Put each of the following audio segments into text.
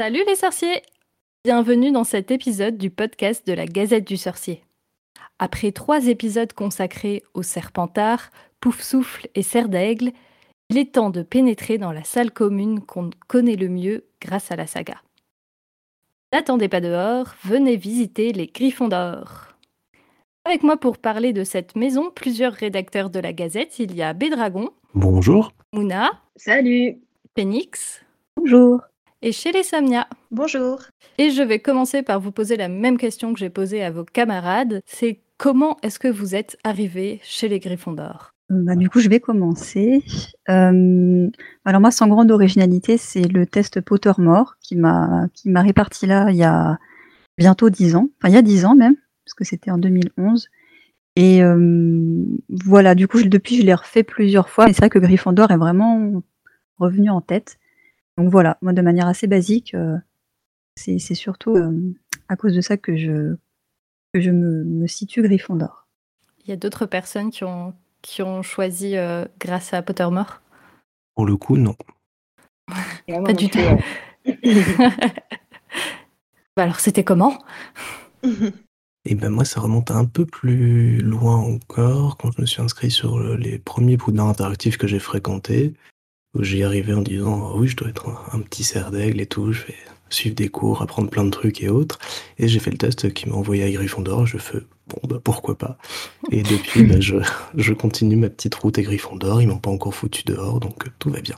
Salut les sorciers Bienvenue dans cet épisode du podcast de la Gazette du Sorcier. Après trois épisodes consacrés aux Serpentards, Pouf-Souffle et Serre d'Aigle, il est temps de pénétrer dans la salle commune qu'on connaît le mieux grâce à la saga. N'attendez pas dehors, venez visiter les Griffons d'Or. Avec moi pour parler de cette maison, plusieurs rédacteurs de la Gazette. Il y a Bédragon. Bonjour. Mouna. Salut. Phoenix. Bonjour. Et chez les Samnia. Bonjour. Et je vais commencer par vous poser la même question que j'ai posée à vos camarades. C'est comment est-ce que vous êtes arrivés chez les Griffons d'Or bah, Du coup, je vais commencer. Euh, alors moi, sans grande originalité, c'est le test Pottermore qui m'a qui m'a réparti là il y a bientôt dix ans. Enfin, il y a dix ans même parce que c'était en 2011. Et euh, voilà, du coup, depuis, je l'ai refait plusieurs fois. Et c'est vrai que Gryffondor est vraiment revenu en tête. Donc voilà, moi, de manière assez basique, euh, c'est surtout euh, à cause de ça que je, que je me, me situe Gryffondor. Il y a d'autres personnes qui ont, qui ont choisi grâce à Pottermore? Pour le coup, non. Pas du tout. bah alors, c'était comment? Et ben moi, ça remonte un peu plus loin encore, quand je me suis inscrit sur les premiers poudres interactifs que j'ai fréquentés, où j'y arrivais en disant «Ah oui, je dois être un, petit cerf d'aigle et tout, je vais suivre des cours, apprendre plein de trucs et autres. Et j'ai fait le test qui m'a envoyé à Gryffondor, je fais bon bah pourquoi pas? Et depuis, bah, je, je, continue ma petite route à Gryffondor, ils m'ont pas encore foutu dehors, donc euh, tout va bien.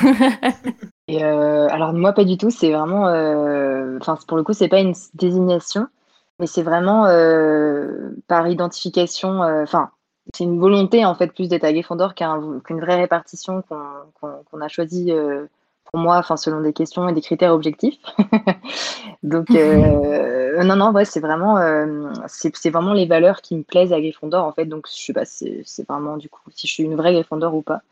et euh, alors moi pas du tout, c'est vraiment, euh, enfin pour le coup c'est pas une désignation, mais c'est vraiment par identification, enfin, c'est une volonté en fait plus d'être à Gryffondor qu'une vraie répartition qu'on a choisie euh, pour moi, enfin selon des questions et des critères objectifs. Donc non non ouais c'est vraiment c'est vraiment les valeurs qui me plaisent à Gryffondor en fait. Donc je sais pas c'est vraiment du coup si je suis une vraie Gryffondor ou pas.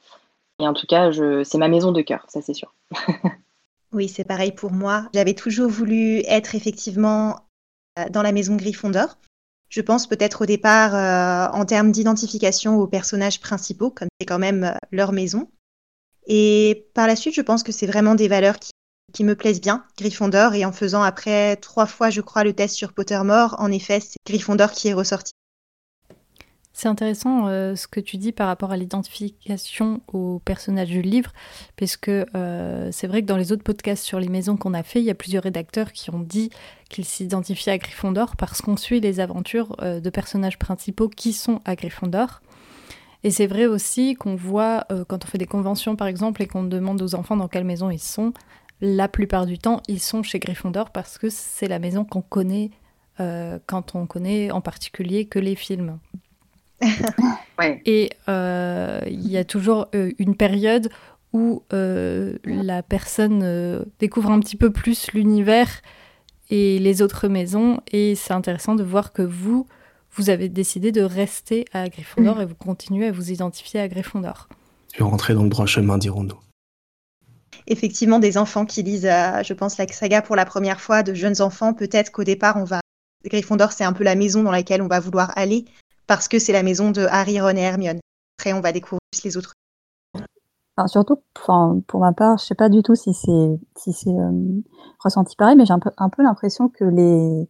Et en tout cas c'est ma maison de cœur, ça c'est sûr. oui c'est pareil pour moi. J'avais toujours voulu être effectivement euh, dans la maison Gryffondor. Je pense peut-être au départ euh, en termes d'identification aux personnages principaux, comme c'est quand même euh, leur maison. Et par la suite, je pense que c'est vraiment des valeurs qui, qui, me plaisent bien, Gryffondor. Et en faisant après trois fois, je crois, le test sur Pottermore, en effet, c'est Gryffondor qui est ressorti. C'est intéressant euh, ce que tu dis par rapport à l'identification au personnage du livre, parce que euh, c'est vrai que dans les autres podcasts sur les maisons qu'on a fait, il y a plusieurs rédacteurs qui ont dit qu'ils s'identifiaient à Gryffondor parce qu'on suit les aventures euh, de personnages principaux qui sont à Gryffondor. Et c'est vrai aussi qu'on voit, quand on fait des conventions par exemple, et qu'on demande aux enfants dans quelle maison ils sont, la plupart du temps, ils sont chez Gryffondor parce que c'est la maison qu'on connaît quand on connaît en particulier que les films. Et euh, il y a toujours euh, une période où euh, la personne découvre un petit peu plus l'univers et les autres maisons. Et c'est intéressant de voir que vous, vous avez décidé de rester à Gryffondor mm. et vous continuez à vous identifier à Gryffondor. Tu rentrer dans le droit chemin, dirons-nous. Effectivement, des enfants qui lisent, je pense, la saga pour la première fois, de jeunes enfants, peut-être qu'au départ, on va. Gryffondor, c'est un peu la maison dans laquelle on va vouloir aller parce que c'est la maison de Harry, Ron et Hermione. Après, on va découvrir les autres. surtout, pour ma part, je sais pas du tout si c'est si c'est euh, ressenti pareil, mais j'ai un peu, un peu l'impression que les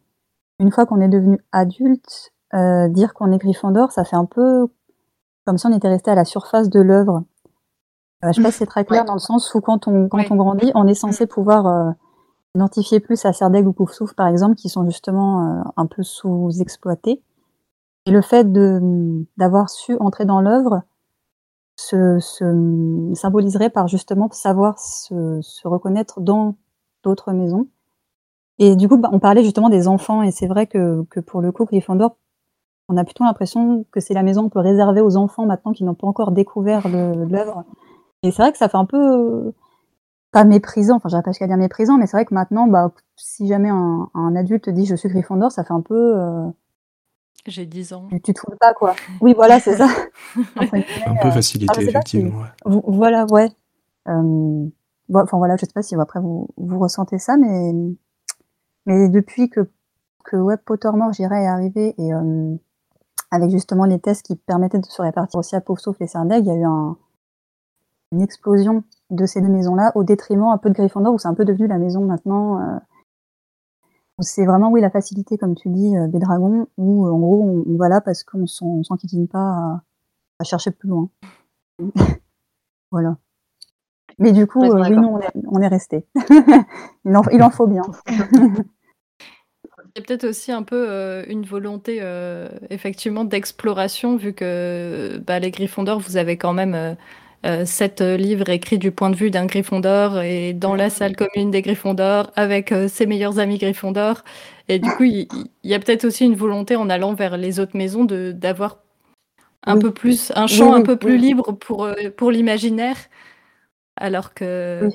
une fois qu'on est devenu adulte, euh, dire qu'on est Gryffondor, ça fait un peu comme si on était resté à la surface de l'œuvre. Euh, je sais pas si c'est très clair dans le sens où quand on quand on grandit, on est censé mm. pouvoir identifier plus à Serdaigle ou Poufsouffle par exemple, qui sont justement un peu sous-exploités. Et le fait d'avoir su entrer dans l'œuvre se, symboliserait par justement savoir se, reconnaître dans d'autres maisons. Et du coup, bah, on parlait justement des enfants, et c'est vrai que, que, pour le coup, Gryffondor, on a plutôt l'impression que c'est la maison un peu réservée aux enfants maintenant qui n'ont pas encore découvert l'œuvre. Et c'est vrai que ça fait un peu pas méprisant, enfin j'aurais pas jusqu'à dire méprisant, mais c'est vrai que maintenant, bah, si jamais un, adulte dit je suis Gryffondor, ça fait un peu euh, j'ai 10 ans. Tu te fous pas, quoi. Oui, voilà, c'est ça. un peu facilité, ah, effectivement. Voilà, ouais. Euh, enfin, voilà, je sais pas si après vous, vous ressentez ça, mais, mais depuis que, que Web Pottermore, j'irais, est arrivé, et euh, avec justement les tests qui permettaient de se répartir aussi à pauvre sauf les Sardeg, il y a eu un, une explosion de ces deux maisons-là au détriment un peu de Gryffondor où c'est un peu devenu la maison maintenant. Euh, c'est vraiment oui la facilité comme tu dis euh, des dragons où en gros on, va là parce qu'on s'en s'enquiquine pas à, à, chercher plus loin. voilà. Mais du coup, oui, nous, on est, on est resté. il, en, il en faut bien. Il y a peut-être aussi un peu euh, une volonté euh, effectivement d'exploration, vu que bah, les Gryffondors, vous avez quand même euh, sept livres écrits du point de vue d'un Gryffondor et dans la salle commune des Gryffondors avec ses meilleurs amis Gryffondor. Et du coup, il, y a peut-être aussi une volonté en allant vers les autres maisons de d'avoir un peu plus un champ un peu plus libre pour pour l'imaginaire, alors que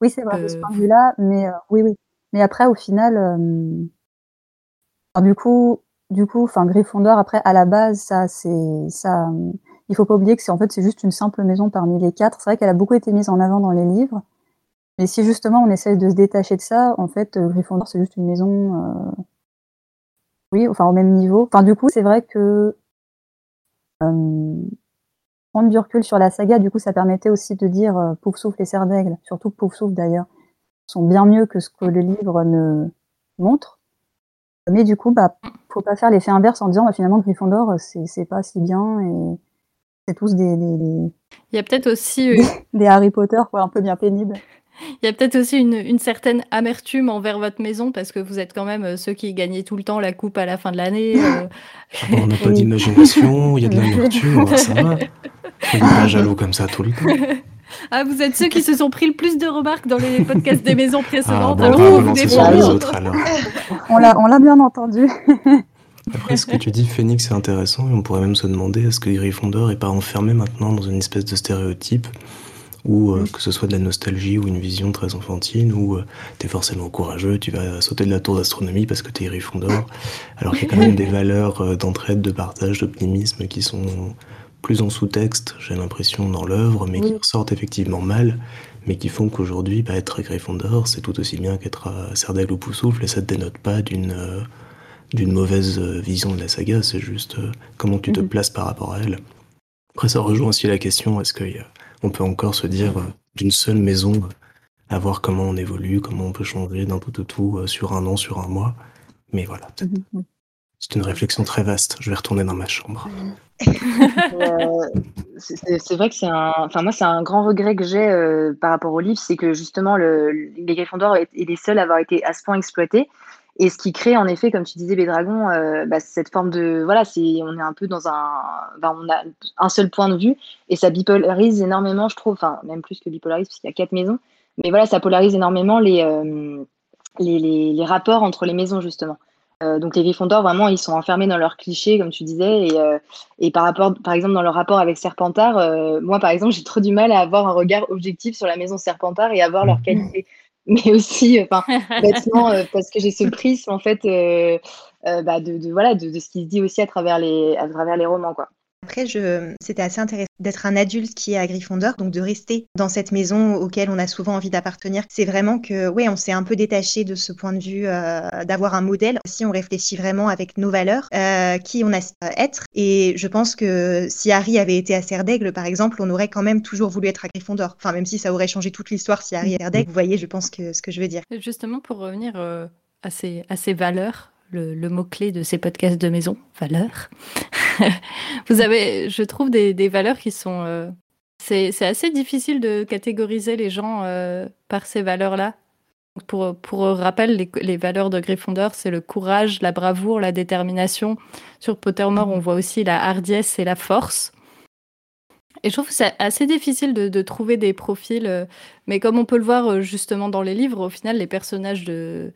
oui, c'est vrai de ce point de vue-là, mais oui, oui. Mais après, au final du coup, du coup, enfin Gryffondor après à la base ça c'est ça il faut pas oublier que c'est en c'est juste une simple maison parmi les quatre. C'est vrai qu'elle a beaucoup été mise en avant dans les livres. Mais si justement on essaie de se détacher de ça, en fait euh, Gryffondor c'est juste une maison euh, oui, enfin au même niveau. Enfin du coup, c'est vrai que euh, prendre du recul sur la saga, du coup ça permettait aussi de dire euh, Poufsouffle et Serre d'Aigle, surtout Poufsouffle d'ailleurs, sont bien mieux que ce que le livre ne montre. Mais du coup, bah, faut pas faire l'effet inverse en disant bah, finalement Gryffondor, c'est pas si bien c'est tous des, des, Il y a peut-être aussi des, Harry Potter quoi, un peu bien pénibles. Il y a peut-être aussi une, une, certaine amertume envers votre maison parce que vous êtes quand même euh, ceux qui gagnaient tout le temps la coupe à la fin de l'année. Euh. Ah on n'a pas d'imagination, il y a de l'amertume, ça va. On n'est pas jaloux comme ça tout le temps. Ah, vous êtes ceux qui se sont pris le plus de remarques dans les podcasts des maisons précédentes. Ah, bon, alors, sur les autres, alors. On l'a bien entendu. Après, ce que tu dis, Phoenix, c'est intéressant, et on pourrait même se demander est-ce que Gryffondor est pas enfermé maintenant dans une espèce de stéréotype ou euh, que ce soit de la nostalgie ou une vision très enfantine, où euh, tu es forcément courageux, tu vas sauter de la tour d'astronomie parce que tu es Gryffondor, alors qu'il y a quand même des valeurs euh, d'entraide, de partage, d'optimisme qui sont plus en sous-texte, j'ai l'impression, dans l'œuvre, mais qui ressortent effectivement mal, mais qui font qu'aujourd'hui, bah, être Gryffondor, c'est tout aussi bien qu'être à Serdaigle ou Poussoufle, et ça te dénote pas d'une euh, d'une mauvaise euh, vision de la saga, c'est juste euh, comment tu te mhm. places par rapport à elle. Après, ça rejoint aussi la question, est-ce qu'on peut encore se dire d'une seule maison, à voir comment on évolue, comment on peut changer d'un tout au tout sur un an, sur un mois, mais voilà, mhm, c'est une réflexion très vaste. Je vais retourner dans ma chambre. Euh, c'est vrai que c'est un, enfin moi c'est un grand regret que j'ai euh, par rapport au livre, c'est que justement le, les Gryffondors est, les seuls à avoir été à ce point exploités. Et ce qui crée en effet, comme tu disais, les dragons, euh, bah, cette forme de voilà, c'est on est un peu dans un, on a un seul point de vue. Et ça bipolarise énormément, je trouve, enfin même plus que bipolarise puisqu'il y a quatre maisons, mais voilà, ça polarise énormément les, les, les, les rapports entre les maisons justement. Euh, donc les Gryffondors, vraiment, ils sont enfermés dans leurs clichés, comme tu disais, et, euh, et par rapport, par exemple, dans leur rapport avec Serpentard, euh, moi, par exemple, j'ai trop du mal à avoir un regard objectif sur la maison Serpentard et à voir leurs qualités, mais aussi, enfin, bêtement, parce que j'ai ce prisme en fait, bah, de, de, voilà, de, de, ce qui se dit aussi à travers les, à travers les romans, quoi. Après, c'était assez intéressant d'être un adulte qui est à Gryffondor, donc de rester dans cette maison auquel on a souvent envie d'appartenir. C'est vraiment que, ouais, on s'est un peu détaché de ce point de vue euh, d'avoir un modèle. Si on réfléchit vraiment avec nos valeurs, euh, qui on a être. Et je pense que si Harry avait été à Serdaigle, par exemple, on aurait quand même toujours voulu être à Gryffondor. Enfin, même si ça aurait changé toute l'histoire si Harry est à Serdaigle. Vous voyez, je pense que ce que je veux dire. Justement, pour revenir euh, à, ces, à ces valeurs, le, mot-clé de ces podcasts de maison, valeurs. vous avez, je trouve, des, valeurs qui sont... Euh, c'est assez difficile de catégoriser les gens euh, par ces valeurs-là. Pour, pour rappel, les, valeurs de Gryffondor, c'est le courage, la bravoure, la détermination. Sur Pottermore, on voit aussi la hardiesse et la force. Et je trouve que c'est assez difficile de, trouver des profils, euh, mais comme on peut le voir justement dans les livres, au final, les personnages de,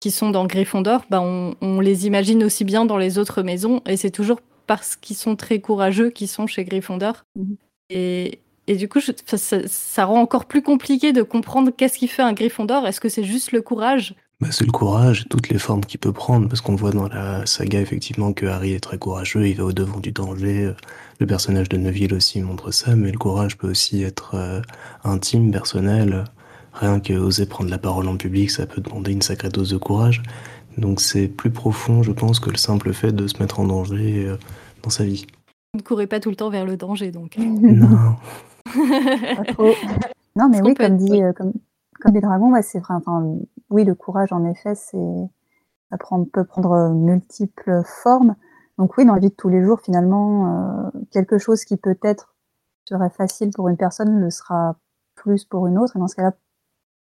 qui sont dans Gryffondor, bah on, on, les imagine aussi bien dans les autres maisons, et c'est toujours parce qu'ils sont très courageux qu'ils sont chez Gryffondor. Mhm. Et, et, du coup, je, ça, ça, rend encore plus compliqué de comprendre qu'est-ce qui fait un Gryffondor. Est-ce que c'est juste le courage? Bah, C'est le courage et toutes les formes qu'il peut prendre, parce qu'on voit dans la saga effectivement que Harry est très courageux, il va au devant du danger. Le personnage de Neville aussi montre ça, mais le courage peut aussi être euh, intime, personnel. Rien que oser prendre la parole en public, ça peut demander une sacrée dose de courage. Donc c'est plus profond, je pense, que le simple fait de se mettre en danger euh, dans sa vie. Vous ne courez pas tout le temps vers le danger, donc. non. Pas trop. Non, mais oui, comme dit, euh, comme, comme des dragons, ouais, c'est vrai. Enfin, oui, le courage, en effet, c'est, ça prend, peut prendre multiples formes. Donc oui, dans la vie de tous les jours, finalement, euh, quelque chose qui peut-être serait facile pour une personne le sera plus pour une autre. Et dans ce cas-là,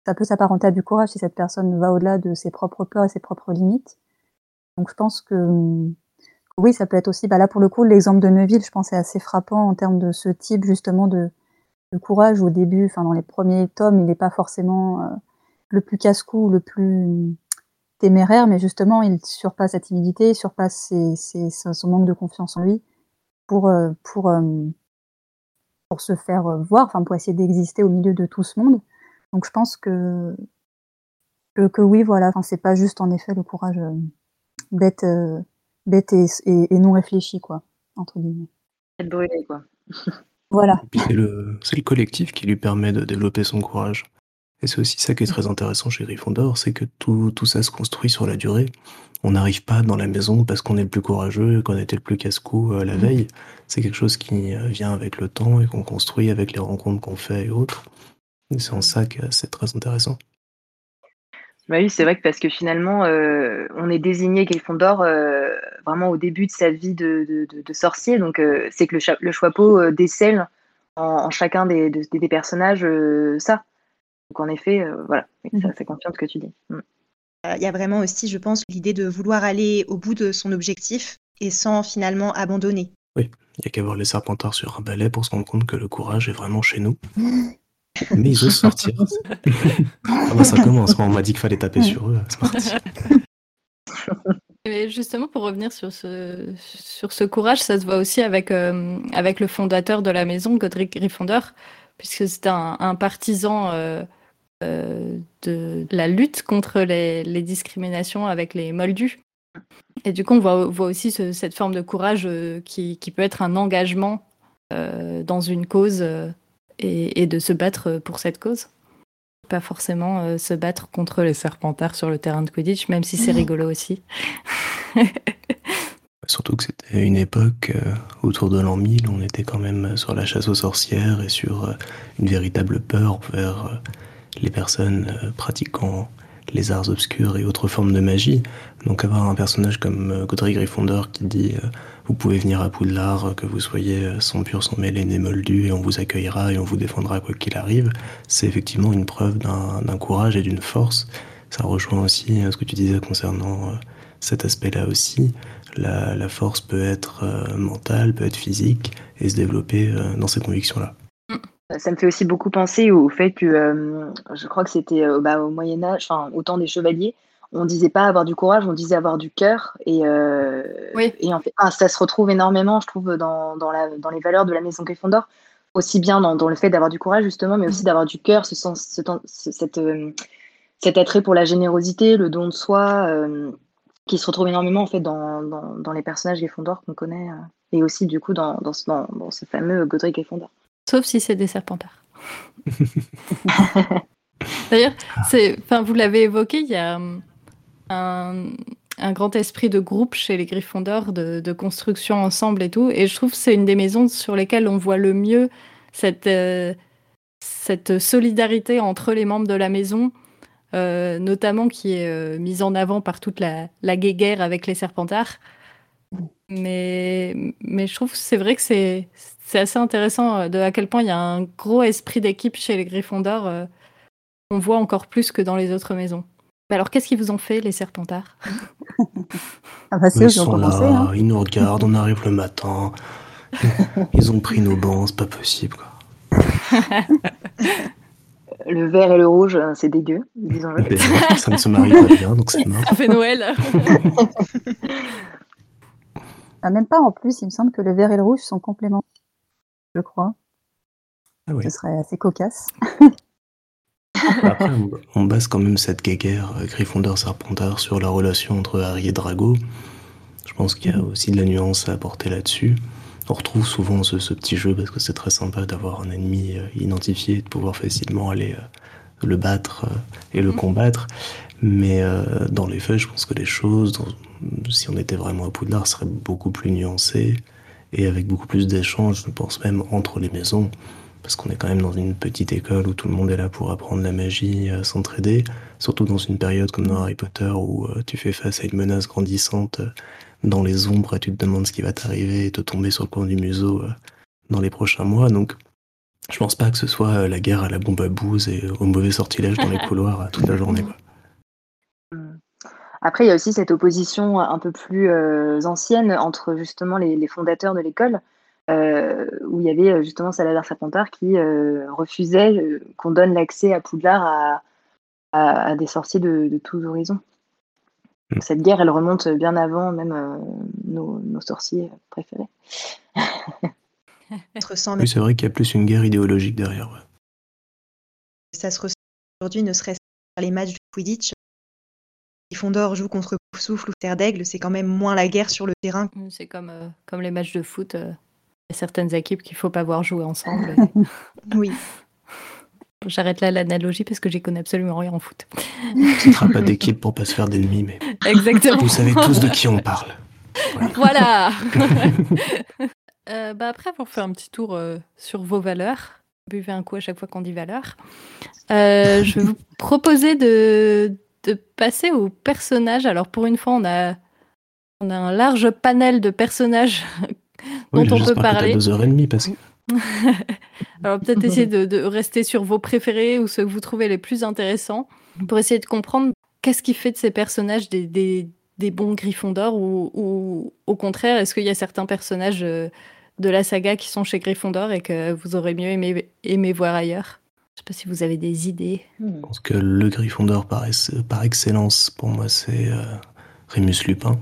ça peut s'apparenter à du courage si cette personne va au-delà de ses propres peurs et ses propres limites. Donc je pense que oui, ça peut être aussi, bah là pour le coup, l'exemple de Neuville, je pense, est assez frappant en termes de ce type justement de, courage au début, enfin dans les premiers tomes, il n'est pas forcément euh, le plus casse-cou, le plus téméraire, mais justement, il surpasse sa timidité, surpasse son manque de confiance en lui pour, euh, pour, euh, pour se faire voir, enfin pour essayer d'exister au milieu de tout ce monde. Donc je pense que que, que oui, voilà, enfin c'est pas juste en effet le courage bête, bête et, et, et, non réfléchi, quoi, entre guillemets. Être brûlé, quoi. voilà. C'est le, le collectif qui lui permet de développer son courage. Et c'est aussi ça qui est très intéressant chez Gryffondor, c'est que tout, tout, ça se construit sur la durée. On n'arrive pas dans la maison parce qu'on est le plus courageux, qu'on était le plus casse-cou euh, la veille. C'est quelque chose qui euh, vient avec le temps et qu'on construit avec les rencontres qu'on fait et autres. C'est en ça que c'est très intéressant. Bah oui, c'est vrai que parce que finalement, euh, on est désigné Gryffondor euh, vraiment au début de sa vie de, de, de, de sorcier. Donc, euh, c'est que le, le Choixpeau décèle en, en, chacun des, des personnages ça. Donc, en effet, voilà, ça, ça confirme ce que tu dis. Mm. Il y a vraiment aussi, je pense, l'idée de vouloir aller au bout de son objectif et sans finalement abandonner. Oui, il n'y a qu'à voir les Serpentards sur un balai pour se rendre compte que le courage est vraiment chez nous. Mais ils osent sortir. ah ça commence. on m'a dit qu'il fallait taper sur eux. C'est parti. Et justement, pour revenir sur ce, sur ce courage, ça se voit aussi avec, euh, avec le fondateur de la maison, Godric Gryffondor, puisque c'est un, un, partisan euh, euh, de la lutte contre les, les, discriminations avec les moldus. Et du coup, on voit, voit aussi ce, cette forme de courage euh, qui, qui, peut être un engagement euh, dans une cause et, et, de se battre pour cette cause. Pas forcément euh, se battre contre les serpentards sur le terrain de Quidditch, même si c'est rigolo aussi. Surtout que c'était une époque euh, autour de l'an 1000, on était quand même sur la chasse aux sorcières et sur euh, une véritable peur vers euh, les personnes euh, pratiquant les arts obscurs et autres formes de magie. Donc avoir un personnage comme euh, Godric Gryffondor qui dit euh, vous pouvez venir à Poudlard, que vous soyez euh, sans pur, sans mêlé, né moldu, et on vous accueillera et on vous défendra quoi qu'il arrive, c'est effectivement une preuve d'un courage et d'une force. Ça rejoint aussi ce que tu disais concernant cet aspect-là aussi. La, la, force peut être mentale, peut être physique, et se développer dans ces convictions-là. Ça me fait aussi beaucoup penser au fait que euh, je crois que c'était euh, bah, au Moyen Âge, enfin au temps des chevaliers, on disait pas avoir du courage, on disait avoir du cœur. Et, euh, oui. et en fait, ah, ça se retrouve énormément, je trouve, dans, dans, la, dans les valeurs de la maison Gryffondor, aussi bien dans, dans le fait d'avoir du courage justement, mais aussi d'avoir du cœur, ce sens, ce, ce, cette, cet attrait pour la générosité, le don de soi, qui se retrouve énormément en fait dans, dans, les personnages Gryffondor qu'on connaît, et aussi du coup dans ce fameux Godric Gryffondor. Sauf si c'est des serpentards. D'ailleurs, enfin, vous l'avez évoqué, il y a un, un, grand esprit de groupe chez les Gryffondors, de, de, construction ensemble et tout. Et je trouve que c'est une des maisons sur lesquelles on voit le mieux cette, euh, solidarité entre les membres de la maison, euh, notamment qui est euh, mise en avant par toute la, la guéguerre avec les Serpentards. Mais, mais je trouve que c'est vrai que c'est c'est assez intéressant euh, de à quel point il y a un gros esprit d'équipe chez les Gryffondors. Euh, on voit encore plus que dans les autres maisons. Mais alors, qu'est-ce qu'ils vous ont fait, les Serpentards? Ah bah Ils sont là, hein. ils nous regardent, on arrive le matin. ils ont pris nos bancs, c'est pas possible. Quoi. le vert et le rouge, euh, c'est dégueu, disons-le. ça ne se marie pas bien, donc c'est mort. Ça fait Noël. Ah, même pas en plus, il me semble que le vert et le rouge sont complémentaires je crois. Ah oui. Ce serait assez cocasse. Après, on base quand même cette guéguerre euh, Gryffondor-Serpentard sur la relation entre Harry et Drago. Je pense qu'il y a mm-hmm. aussi de la nuance à apporter là-dessus. On retrouve souvent ce, ce, petit jeu parce que c'est très sympa d'avoir un ennemi euh, identifié et de pouvoir facilement aller euh, le battre et le mm-hmm. combattre. Mais dans les faits, je pense que les choses, si on était vraiment à Poudlard, seraient beaucoup plus nuancées et avec beaucoup plus d'échanges, je pense même entre les maisons. parce qu'on est quand même dans une petite école où tout le monde est là pour apprendre la magie, à s'entraider, surtout dans une période comme dans Harry Potter où euh, tu fais face à une menace grandissante euh, dans les ombres et tu te demandes ce qui va t'arriver et te tomber sur le coin du museau euh, dans les prochains mois. Donc, je pense pas que ce soit la guerre à la bombe à bouse et au mauvais sortilège dans les couloirs toute la journée. Après, il y a aussi cette opposition un peu plus ancienne entre justement les fondateurs de l'école euh, où il y avait euh, justement Salazar Serpentard qui euh, refusait qu'on donne l'accès à Poudlard à, des sorciers de, tous horizons. Mm. Cette guerre, elle remonte bien avant même nos, sorciers préférés. oui, c'est vrai qu'il y a plus une guerre idéologique derrière. Ça se ressent aujourd'hui, ne serait-ce par les matchs de Quidditch. Fondor joue contre Souffle ou Terre d'Aigle, c'est quand même moins la guerre sur le terrain. C'est comme, comme les matchs de foot certaines équipes qu'il faut pas voir jouer ensemble. oui. J'arrête là l'analogie parce que j'y connais absolument rien en foot. Ce ne sera pas d'équipe pour pas se faire d'ennemis, mais Exactement. vous savez tous de qui on parle. Voilà. Euh, bah après, pour faire un petit tour euh, sur vos valeurs, buvez un coup à chaque fois qu'on dit valeur. Euh, je vais vous proposer de, de passer aux personnages. Alors pour une fois, on a on a un large panel de personnages dont on peut parler. deux heures et demie parce que. Alors peut-être essayer de, rester sur vos préférés ou ceux que vous trouvez les plus intéressants pour essayer de comprendre qu'est-ce qui fait de ces personnages des, des, des bons Gryffondor ou, ou au contraire, est-ce qu'il y a certains personnages euh, de la saga qui sont chez Gryffondor et que vous aurez mieux aimé, aimé voir ailleurs? Je sais pas si vous avez des idées. Je pense que le Gryffondor par, par excellence, pour moi, c'est euh, Rémus Lupin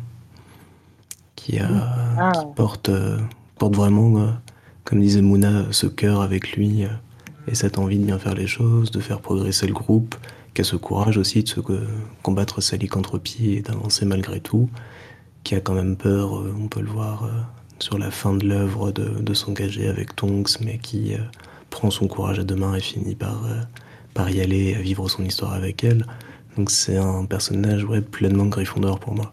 qui, ah. porte, euh, porte vraiment, euh, comme disait Mouna, ce cœur avec lui euh, et cette envie de bien faire les choses, de faire progresser le groupe, qui a ce courage aussi de se combattre sa lycanthropie et d'avancer malgré tout, qui a quand même peur, on peut le voir sur la fin de l'œuvre, de, s'engager avec Tonks, mais qui prend son courage à deux mains et finit par, par y aller, vivre son histoire avec elle. Donc c'est un personnage ouais, pleinement Gryffondor pour moi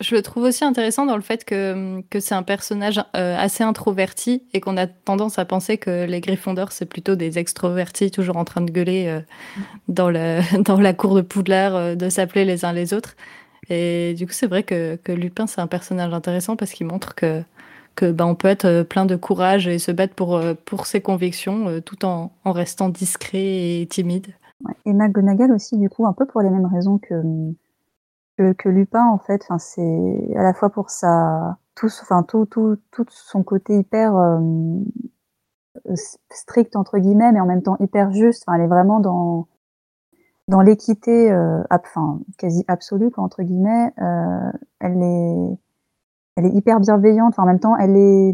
je le trouve aussi intéressant dans le fait que, que c'est un personnage euh, assez introverti et qu'on a tendance à penser que les Gryffondors, c'est plutôt des extrovertis toujours en train de gueuler euh, dans, le, dans la cour de Poudlard, euh, de s'appeler les uns les autres. Et du coup, c'est vrai que, que Lupin, c'est un personnage intéressant parce qu'il montre que, que bah, on peut être plein de courage et se battre pour, pour ses convictions tout en, en restant discret et timide. Et McGonagall aussi, du coup, un peu pour les mêmes raisons que que, Lupin en fait, c'est à la fois pour sa tout, tout, tout, tout son côté hyper euh, strict entre guillemets, mais en même temps hyper juste. Elle est vraiment dans dans l'équité, euh, enfin quasi absolue entre guillemets. Euh, elle est elle est hyper bienveillante. En même temps, elle est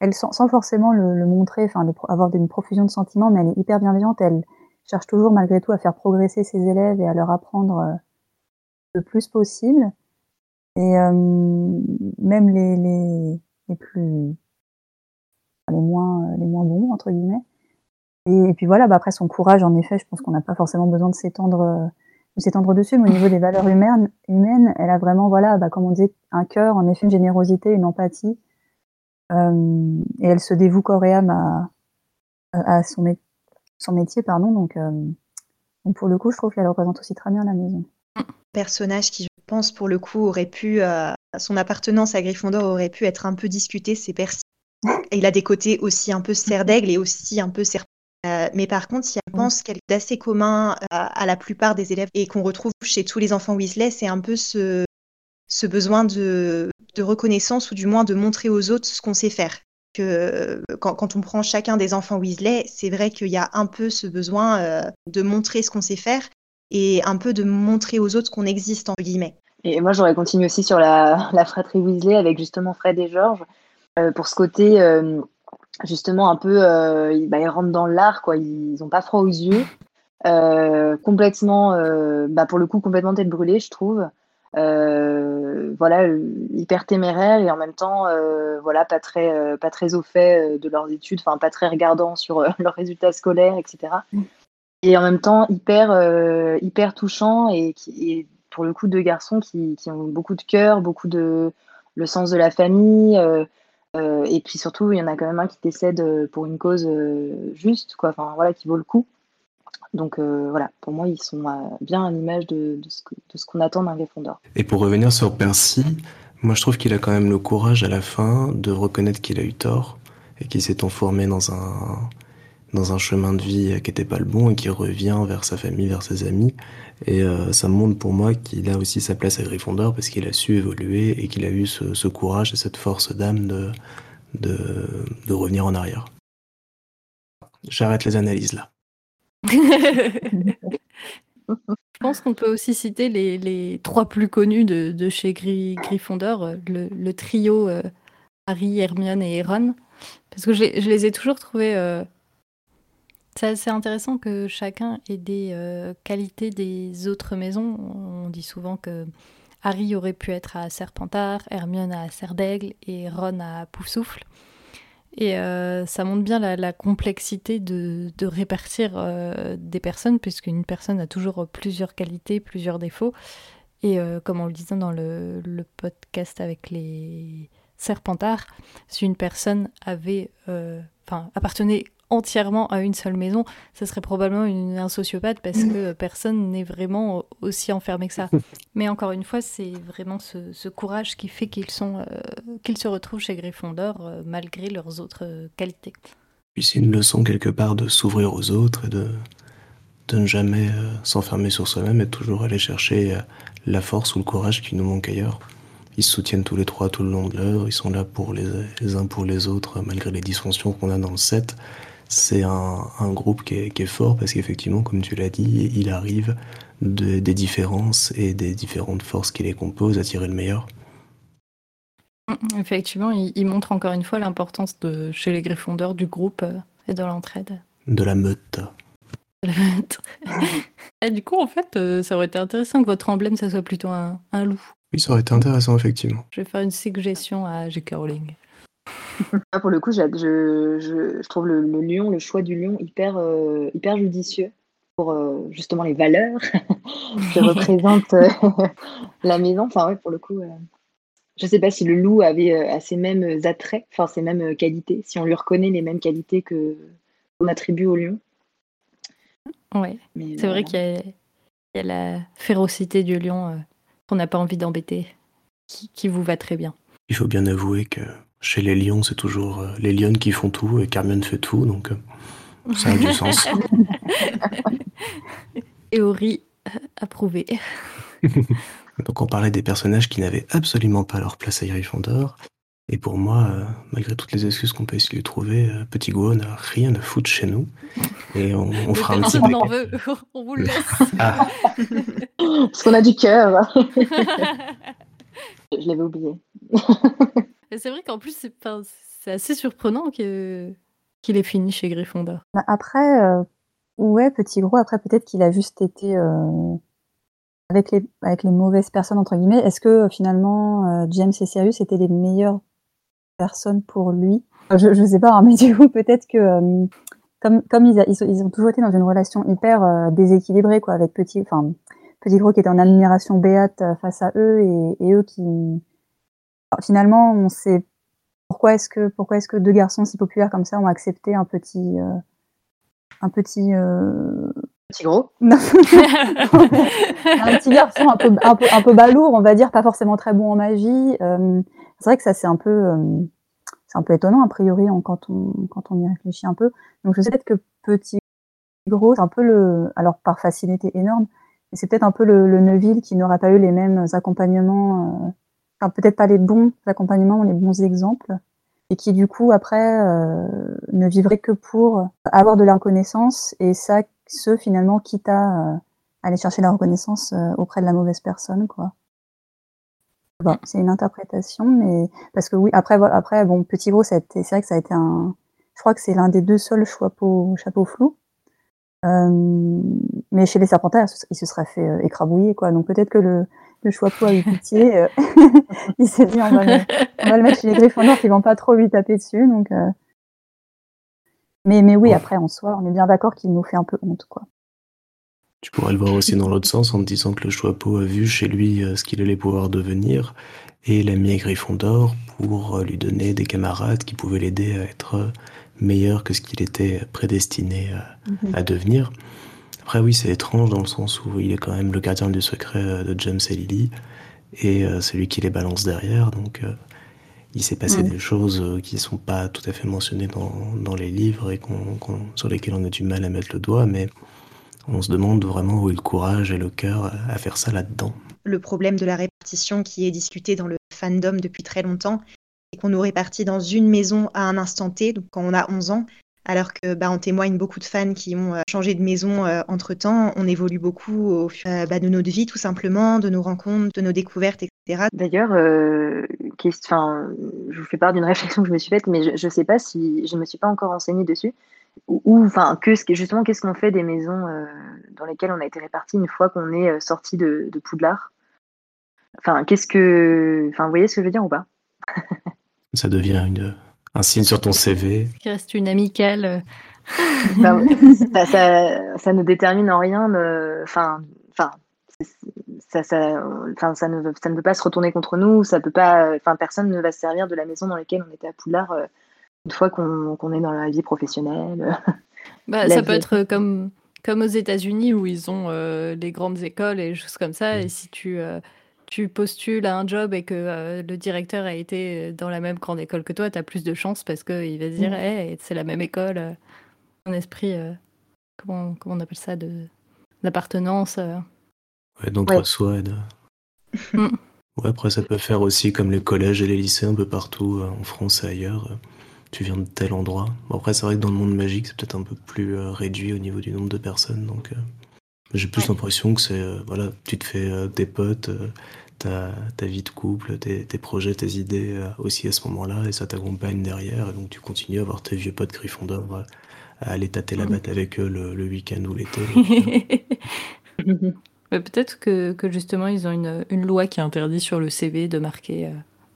elle sans, forcément le, montrer, enfin avoir une profusion de sentiments, mais elle est hyper bienveillante. Elle cherche toujours malgré tout à faire progresser ses élèves et à leur apprendre euh, le plus possible. Et euh, même les, les, plus les moins bons entre guillemets. Et, puis voilà, bah après son courage, en effet, je pense qu'on n'a pas forcément besoin de s'étendre s'étendre dessus, mais au niveau des valeurs humaines, humaines, elle a vraiment, voilà, bah, comme on dit, un cœur, en effet, une générosité, une empathie, euh, et elle se dévoue corps et âme à, à son, son métier, pardon. Donc, euh, donc, pour le coup, je trouve qu'elle représente aussi très bien la maison personnage qui, je pense, pour le coup, aurait pu, euh, son appartenance à Gryffondor aurait pu être un peu discutée, c'est Percy. Et il a des côtés aussi un peu serre d'aigle et aussi un peu serpent. Euh, mais par contre, il y a, je pense, quelque d'assez commun euh, à, la plupart des élèves et qu'on retrouve chez tous les enfants Weasley, c'est un peu ce, ce besoin de, de, reconnaissance ou du moins de montrer aux autres ce qu'on sait faire. Que, quand, quand, on prend chacun des enfants Weasley, c'est vrai qu'il y a un peu ce besoin de montrer ce qu'on sait faire et un peu de montrer aux autres qu'on existe, entre guillemets. Et moi, j'aurais continué aussi sur la, la, fratrie Weasley avec justement Fred et George, euh, pour ce côté euh, justement un peu, euh, ils, bah, ils, rentrent dans l'art, quoi. Ils n'ont pas froid aux yeux, complètement, bah, pour le coup, complètement tête brûlée, je trouve. voilà, hyper téméraire et en même temps, voilà, pas très, pas très au fait de leurs études, enfin pas très regardant sur leurs résultats scolaires, etc et en même temps hyper, euh, hyper touchant et, qui, pour le coup deux garçons qui, qui, ont beaucoup de cœur, beaucoup de le sens de la famille, euh, et puis surtout, il y en a quand même un qui décède pour une cause juste, quoi. Enfin, voilà, qui vaut le coup. Donc voilà, pour moi, ils sont bien à l'image de, ce qu'on attend d'un Gryffondor. Et pour revenir sur Percy, moi je trouve qu'il a quand même le courage à la fin de reconnaître qu'il a eu tort et qu'il s'est enfourmé dans un, dans un chemin de vie qui n'était pas le bon et qui revient vers sa famille, vers ses amis. Et euh, ça montre pour moi qu'il a aussi sa place à Gryffondor parce qu'il a su évoluer et qu'il a eu ce, courage et cette force d'âme de, de, revenir en arrière. J'arrête les analyses là. Je pense qu'on peut aussi citer les, trois plus connus de, chez Gryffondor, euh, le, trio euh, Harry, Hermione et Ron. Parce que je, les ai toujours trouvés c'est assez intéressant que chacun ait des euh, qualités des autres maisons. On dit souvent que Harry aurait pu être à Serpentard, Hermione à Serdaigle et Ron à Poufsouffle. Et euh, ça montre bien la, complexité de, répartir euh, des personnes, puisqu'une personne a toujours plusieurs qualités, plusieurs défauts. Et comme on le disait dans le, le podcast avec les Serpentards, si une personne avait, enfin, appartenait entièrement à une seule maison, ce serait probablement une, un sociopathe parce que personne n'est vraiment aussi enfermé que ça. Mais encore une fois, c'est vraiment ce, courage qui fait qu'ils sont, euh, qu'ils se retrouvent chez Gryffondor euh, malgré leurs autres euh, qualités. Puis c'est une leçon quelque part de s'ouvrir aux autres et de, de ne jamais s'enfermer sur soi-même et toujours aller chercher la force ou le courage qui nous manque ailleurs. Ils se soutiennent tous les trois tout le long de l'heure, ils sont là pour les, les uns pour les autres malgré les dysfonctions qu'on a dans le set c'est un, groupe qui est, fort parce qu'effectivement, comme tu l'as dit, il arrive des différences et des différentes forces qui les composent à tirer le meilleur. Effectivement, il, montre encore une fois l'importance de chez les Gryffondors du groupe euh, et de l'entraide. De la meute. De la meute. et du coup, en fait, euh, ça aurait été intéressant que votre emblème, ça soit plutôt un, un loup. Oui, ça aurait été intéressant, effectivement. Je vais faire une suggestion à J.K. Rowling. Ah, pour le coup, je, je, trouve le, lion, le choix du lion hyper, euh, hyper judicieux pour euh, justement les valeurs que représente euh, la maison. Enfin, ouais, pour le coup, je ne sais pas si le loup avait ces mêmes attraits, enfin ces mêmes qualités, si on lui reconnaît les mêmes qualités que qu'on attribue au lion. Ouais, c'est vrai qu'il y, a la férocité du lion qu'on n'a pas envie d'embêter, qui vous va très bien. Il faut bien avouer que chez les lions, c'est toujours euh, les lionnes qui font tout et Carmen fait tout, donc euh, ça a du sens. Théorie euh, approuvée. donc on parlait des personnages qui n'avaient absolument pas leur place à Gryffondor. Et pour moi, malgré toutes les excuses qu'on peut essayer de trouver, Petit Gouo n'a rien à foutre chez nous. Et on, fera un petit... On veut, on vous le laisse. Ah. Parce qu'on a du cœur. Je l'avais oublié. C'est vrai qu'en plus, c'est assez surprenant qu'il ait fini chez Gryffondor. Bah, après, euh, ouais, petit gros, après peut-être qu'il a juste été euh, avec, les, mauvaises personnes, entre guillemets. Est-ce que euh, finalement, James et Sirius étaient les meilleures personnes pour lui? Je, je sais pas, hein, mais du coup, peut-être que comme, ils, ont toujours été dans une relation hyper déséquilibrée, quoi, avec petit, enfin, petit gros qui était en admiration béate face à eux et eux qui finalement, on sait pourquoi est-ce que pourquoi est-ce que deux garçons si populaires comme ça ont accepté un petit euh, un petit euh... petit gros. Un petit garçon un peu, un peu un peu balourd on va dire pas forcément très bon en magie euh, c'est vrai que ça c'est un peu euh, c'est un peu étonnant a priori quand on quand on y réfléchit un peu. Donc je sais peut-être que petit gros c'est un peu le alors par facilité énorme mais c'est peut-être un peu le, le Neuville qui n'aurait pas eu les mêmes accompagnements peut-être pas les bons accompagnements, les bons exemples, et qui du coup après euh, ne vivraient que pour avoir de la reconnaissance, et ça, ce finalement, quitte à euh, aller chercher la reconnaissance euh, auprès de la mauvaise personne, quoi. C'est une interprétation, mais parce que oui, après, après bon, Petit Gros, c'est vrai que ça a été un, je crois que c'est l'un des deux seuls chapeaux, chapeaux flous. Mais chez les Serpentaires, il se serait fait écrabouiller, quoi. Donc peut-être que le, le choix a eu pitié. Euh, il s'est dit on va, le, mettre chez les Gryffondors qui vont pas trop lui taper dessus. Donc, euh. mais, mais oui, après en soi, on est bien d'accord qu'il nous fait un peu honte. quoi. Tu pourrais le voir aussi dans l'autre sens en te disant que le Choixpeau a vu chez lui euh, ce qu'il allait pouvoir devenir et l'a mis à Gryffondor pour lui donner des camarades qui pouvaient l'aider à être meilleur que ce qu'il était prédestiné à, mhm. devenir. Après, oui, c'est étrange dans le sens où il est quand même le gardien du secret de James et Lily et celui qui les balance derrière. Donc, il s'est passé des choses euh, qui ne sont pas tout à fait mentionnées dans, les livres et sur lesquelles on a du mal à mettre le doigt, mais on se demande vraiment où est le courage et le cœur à faire ça là-dedans. Le problème de la répartition qui est discuté dans le fandom depuis très longtemps, c'est qu'on nous répartit dans une maison à un instant T, donc quand on a 11 ans, alors que bah, on témoigne beaucoup de fans qui ont euh, changé de maison euh, entre temps. On évolue beaucoup au, bah, de notre vie, tout simplement, de nos rencontres, de nos découvertes, D'ailleurs, euh, je vous fais part d'une réflexion que je me suis faite, mais je ne sais pas si je ne me suis pas encore renseignée dessus. Ou, enfin, que, justement, qu'est-ce qu'on fait des maisons euh, dans lesquelles on a été répartis une fois qu'on est euh, sorti de, Poudlard? Enfin, qu'est-ce que. Enfin, vous voyez ce que je veux dire ou pas? Ça devient une, un signe sur ton CV. Qui reste une amicale. ça, ça, ne détermine en rien. Enfin, enfin ça, ça, ça, ne, ça ne peut pas se retourner contre nous, ça peut pas, enfin, personne ne va se servir de la maison dans laquelle on était à Poudlard euh, une fois qu'on est dans la vie professionnelle. Bah, ça peut être comme, comme aux États-Unis où ils ont euh, les grandes écoles et choses comme ça. Et si tu, euh, tu postules à un job et que le directeur a été dans la même grande école que toi, tu as plus de chances parce qu'il va se dire mm. c'est la même école. un esprit, comment, comment on appelle ça, d'appartenance. Ouais, d'entre-soi. Mm. Ouais, après, ça peut faire aussi comme les collèges et les lycées un peu partout euh, en France et ailleurs. Euh, tu viens de tel endroit. Bon, après, c'est vrai que dans le monde magique, c'est peut-être un peu plus euh, réduit au niveau du nombre de personnes. Donc, j'ai plus l'impression que c'est. voilà, tu te fais des potes, ta, ta, vie de couple, tes, tes projets, tes idées aussi à ce moment-là, et ça t'accompagne derrière. Et donc, tu continues à avoir tes vieux potes Gryffondor, à aller tâter la batte avec eux le, le week-end ou l'été. Peut-être que, que, justement, ils ont une, une, loi qui interdit sur le CV de marquer euh,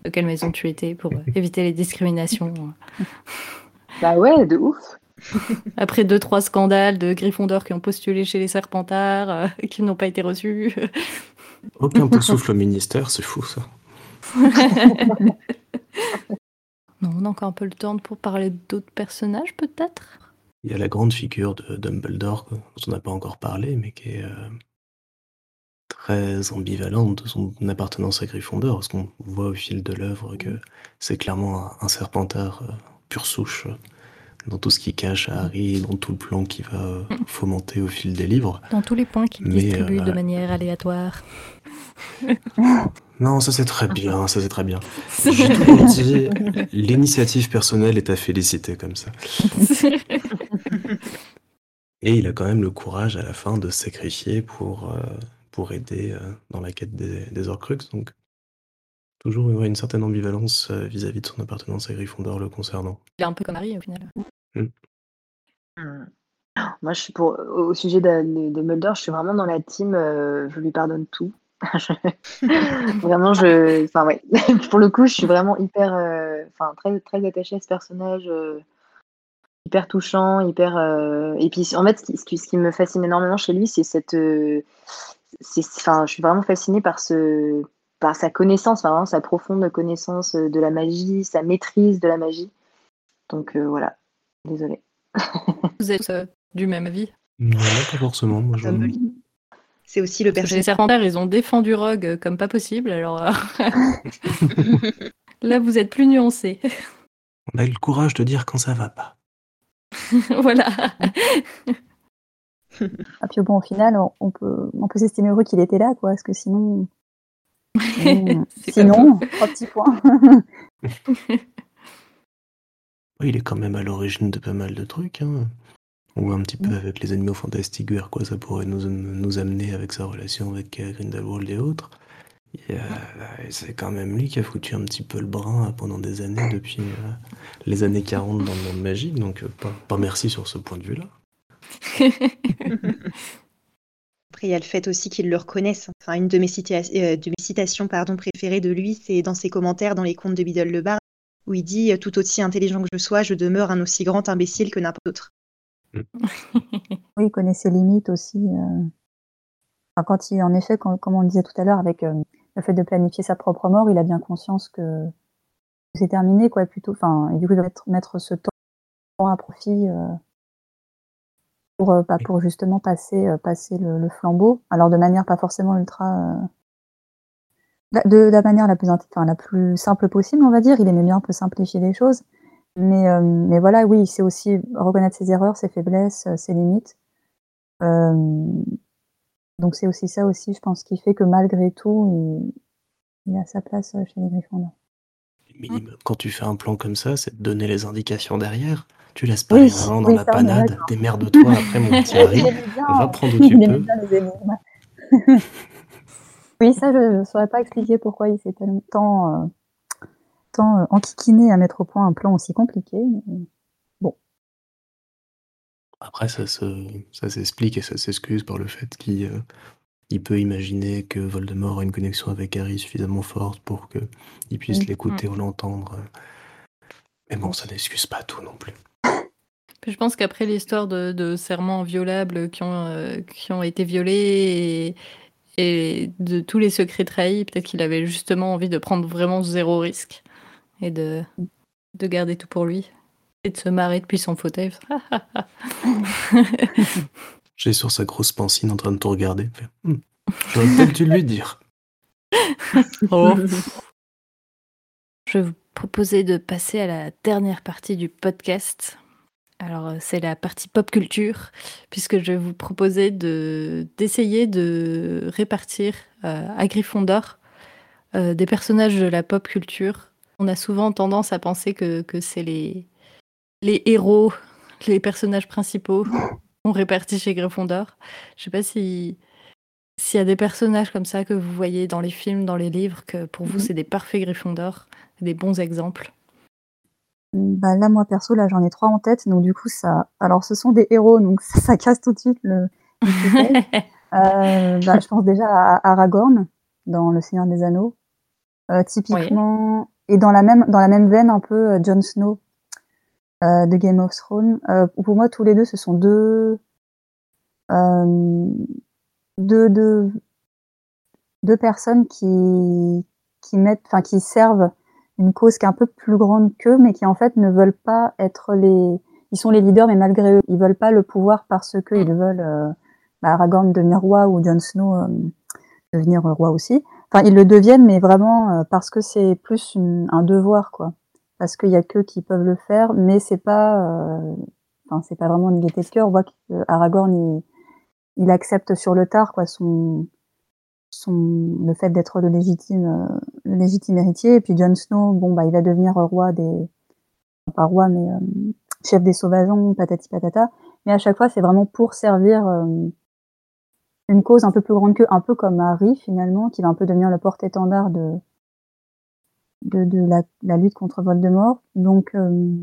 de quelle maison tu étais pour euh, éviter les discriminations. Bah ouais, de ouf. Après deux, trois scandales de Gryffondor qui ont postulé chez les Serpentards, euh, qui n'ont pas été reçus. Aucun peu souffle au ministère, c'est fou ça. non, on a encore un peu le temps pour parler d'autres personnages peut-être? Il y a la grande figure de Dumbledore dont on n'a pas encore parlé, mais qui est très ambivalente de son appartenance à Gryffondor, parce qu'on voit au fil de l'œuvre que c'est clairement un, serpentard euh, pure souche euh, dans tout ce qui cache à Harry, dans tout le plan qui va euh, mm. fomenter au fil des livres. Dans tous les points qu'il distribue de manière aléatoire. non, ça c'est très bien, ça c'est très bien. l'initiative personnelle est à féliciter comme ça. Et il a quand même le courage à la fin de se sacrifier pour, pour aider euh, dans la quête des, des Horcruxes. Donc, toujours une certaine ambivalence euh, vis-à-vis de son appartenance à Gryffondor le concernant. Il est un peu comme Harry au final. Mmh. Mmh. Moi, je suis pour, au sujet de, de, Mulder, je suis vraiment dans la team. Euh, je lui pardonne tout. vraiment, je, enfin ouais. pour le coup, je suis vraiment hyper, enfin très très attachée à ce personnage, hyper touchant, hyper. et puis en fait, ce qui, ce qui, me fascine énormément chez lui, c'est cette, enfin, je suis vraiment fascinée par ce, par sa connaissance, vraiment sa profonde connaissance de la magie, sa maîtrise de la magie. Donc euh, voilà, désolée. Vous êtes euh, du même avis? Non, pas forcément. Moi, C'est aussi le personnage. Les Serpentards, ils ont défendu Rogue euh, comme pas possible, alors là, vous êtes plus nuancé. On a eu le courage de dire quand ça va pas. voilà. Ah, puis bon, au final, on peut, on peut s'estimer heureux qu'il était là, quoi, parce que sinon. Sinon, trois petits points. il est quand même à l'origine de pas mal de trucs. Hein. On voit un petit peu avec les animaux fantastiques vers quoi ça pourrait nous, nous amener avec sa relation avec euh, Grindelwald et autres. C'est quand même lui qui a foutu un petit peu le brin pendant des années depuis euh, les années 40 dans le monde magique, donc euh, pas, pas merci sur ce point de vue-là. Après, il y a le fait aussi qu'ils le reconnaissent. Enfin, une de mes, euh, de mes citations pardon, préférées de lui, c'est dans ses commentaires dans les contes de Biddle le Bar, où il dit Tout aussi intelligent que je sois, je demeure un aussi grand imbécile que n'importe autre. oui, il connaît ses limites aussi. Euh. quand il, en effet, comme on le disait tout à l'heure, avec euh, le fait de planifier sa propre mort, il a bien conscience que c'est terminé, quoi, plutôt. Enfin, et du coup, il doit mettre, mettre ce temps à profit euh, pour, euh, bah, pour justement passer, euh, passer le, le, flambeau. Alors, de manière pas forcément ultra. de, de, la manière la plus, enfin, la plus simple possible, on va dire. Il aimait bien un peu simplifier les choses. Mais, mais voilà, oui, c'est aussi reconnaître ses erreurs, ses faiblesses, ses limites. donc, c'est aussi ça aussi, je pense, qui fait que malgré tout, il, il a sa place chez les Gryffondors minimum quand tu fais un plan comme ça, c'est de donner les indications derrière. Tu laisses pas oui, les gens dans oui, la ça, panade, démerde-toi après mon petit Harry, va prendre où tu peux. oui, ça, je ne saurais pas expliquer pourquoi il s'est tant, euh, tant euh, enquiquiné à mettre au point un plan aussi compliqué. Mais... Bon. Après, ça, ça s'explique et ça s'excuse par le fait qu'il euh, il peut imaginer que Voldemort a une connexion avec Harry suffisamment forte pour qu'il puisse l'écouter ou l'entendre. Mais bon, ça n'excuse pas tout non plus. Je pense qu'après l'histoire de, de, serments violables qui ont, euh, qui ont été violés et, et, de tous les secrets trahis, peut-être qu'il avait justement envie de prendre vraiment zéro risque et de, de garder tout pour lui et de se marrer depuis son fauteuil. J'ai sur sa grosse pancine en train de tout regarder. Hm, J'aurais peut-être dû lui dire. oh. Je vais vous proposer de passer à la dernière partie du podcast. Alors, euh, c'est la partie pop culture, puisque je vais vous proposer de, d'essayer de répartir euh, à Gryffondor euh, des personnages de la pop culture. On a souvent tendance à penser que, que c'est les, les héros, les personnages principaux on répartit chez Gryffondor. Je sais pas si s'il y a des personnages comme ça que vous voyez dans les films, dans les livres, que pour vous mhm. c'est des parfaits Gryffondor, des bons exemples. Bah là, moi perso, là j'en ai trois en tête, donc du coup ça. Alors ce sont des héros, donc ça, ça casse tout de suite le. euh, bah, je pense déjà à Aragorn dans Le Seigneur des Anneaux, euh, typiquement, oui. et dans la même dans la même veine un peu euh, Jon Snow euh, de Game of Thrones. Pour moi, tous les deux, ce sont deux, deux, deux, deux personnes qui, qui mettent, enfin, qui servent une cause qui est un peu plus grande qu'eux, mais qui en fait ne veulent pas être les, ils sont les leaders, mais malgré eux, ils veulent pas le pouvoir parce que ils veulent euh, bah, Aragorn devenir roi ou Jon Snow euh, devenir roi aussi. Enfin, ils le deviennent, mais vraiment euh, parce que c'est plus une, un devoir, quoi parce qu'il y a qu'eux qui peuvent le faire, mais c'est pas, enfin c'est pas vraiment une gaieté de cœur. On voit qu'Aragorn il, il, accepte sur le tard quoi son, son le fait d'être le légitime, légitime héritier. Et puis Jon Snow, bon bah il va devenir roi des, pas roi mais euh, chef des sauvageons, patati patata. Mais à chaque fois c'est vraiment pour servir euh, une cause un peu plus grande que, un peu comme Harry finalement, qui va un peu devenir le porte-étendard de de, de la, la, lutte contre Voldemort. Donc euh,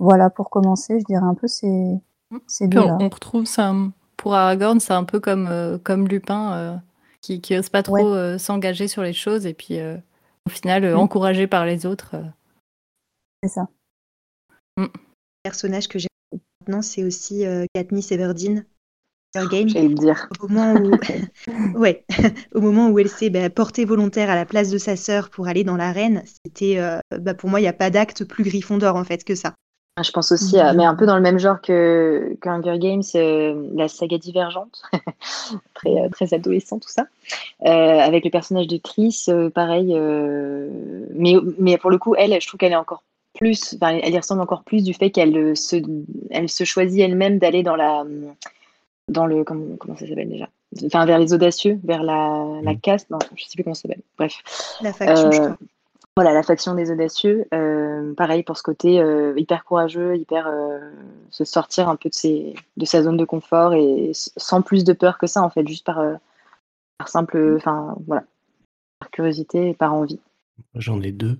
voilà, pour commencer, je dirais un peu ces, ces deux-là. On retrouve ça pour Aragorn, c'est un peu comme, comme Lupin, qui, qui ose pas trop ouais. Euh, s'engager sur les choses et puis euh, au final mmh. encouragé par les autres. C'est ça. Mmh. Le personnage que j'ai maintenant, c'est aussi Katniss Everdeen Game. J'allais le dire. Au moment où, ouais, au moment où elle s'est bah, portée volontaire à la place de sa sœur pour aller dans l'arène, c'était, euh, bah, pour moi, il n'y a pas d'acte plus Gryffondor en fait que ça. Ah, je pense aussi, à, mais un peu dans le même genre que, que Hunger Games, euh, la saga divergente, très, euh, très adolescent tout ça, euh, avec le personnage de Triss, euh, pareil, euh, mais, mais pour le coup, elle, je trouve qu'elle est encore plus, elle y ressemble encore plus du fait qu'elle se, elle se choisit elle-même d'aller dans la dans le comment, comment ça s'appelle déjà? Enfin vers les audacieux vers la, la mmh. caste non je sais plus comment ça s'appelle bref la faction euh, je crois. Voilà la faction des audacieux euh, pareil pour ce côté euh, hyper courageux hyper euh, se sortir un peu de ses de sa zone de confort et sans plus de peur que ça en fait juste par euh, par simple enfin voilà par curiosité et par envie j'en ai deux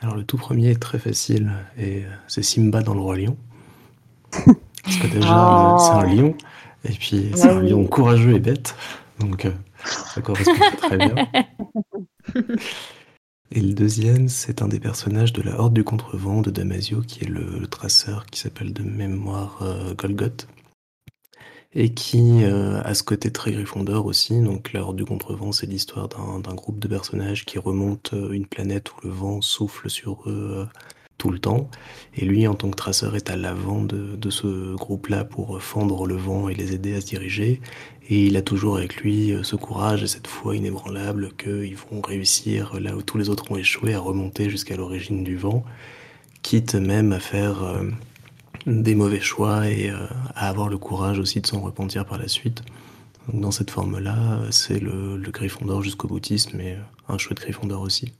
alors le tout premier est très facile et c'est Simba dans le roi lion parce que déjà oh. c'est un lion et puis, c'est un lion courageux et bête. Donc, euh, ça correspond très bien. Et le deuxième, c'est un des personnages de la Horde du Contrevent de Damasio, qui est le, traceur qui s'appelle de mémoire euh, Golgoth. et qui a ce côté très Gryffondor aussi. Donc, l'heure du contrevent, c'est l'histoire d'un groupe de personnages qui remontent une planète où le vent souffle sur eux tout le temps. Et lui, en tant que traceur, est à l'avant de, ce groupe-là pour fendre le vent et les aider à se diriger. Et il a toujours avec lui ce courage et cette foi inébranlable qu'ils vont réussir, là où tous les autres ont échoué, à remonter jusqu'à l'origine du vent, quitte même à faire euh, des mauvais choix et euh, à avoir le courage aussi de s'en repentir par la suite. Donc dans cette forme-là, c'est le, le Gryffondor jusqu'au boutisme, mais un chouette Gryffondor aussi.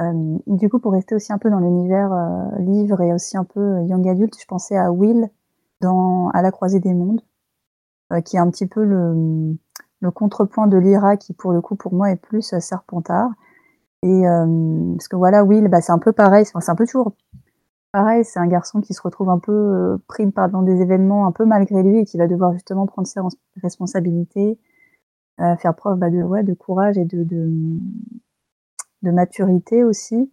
Euh, du coup, pour rester aussi un peu dans l'univers euh, livre et aussi un peu euh, young adult, je pensais à Will dans À la croisée des mondes, euh, qui est un petit peu le, contrepoint de Lyra, qui pour le coup pour moi est plus euh, Serpentard. Et euh, parce que voilà, Will, bah, c'est un peu pareil, c'est un peu toujours pareil, c'est un garçon qui se retrouve un peu pris par dans des événements un peu malgré lui et qui va devoir justement prendre ses responsabilités, faire preuve bah, de, ouais, de courage et de, de de maturité aussi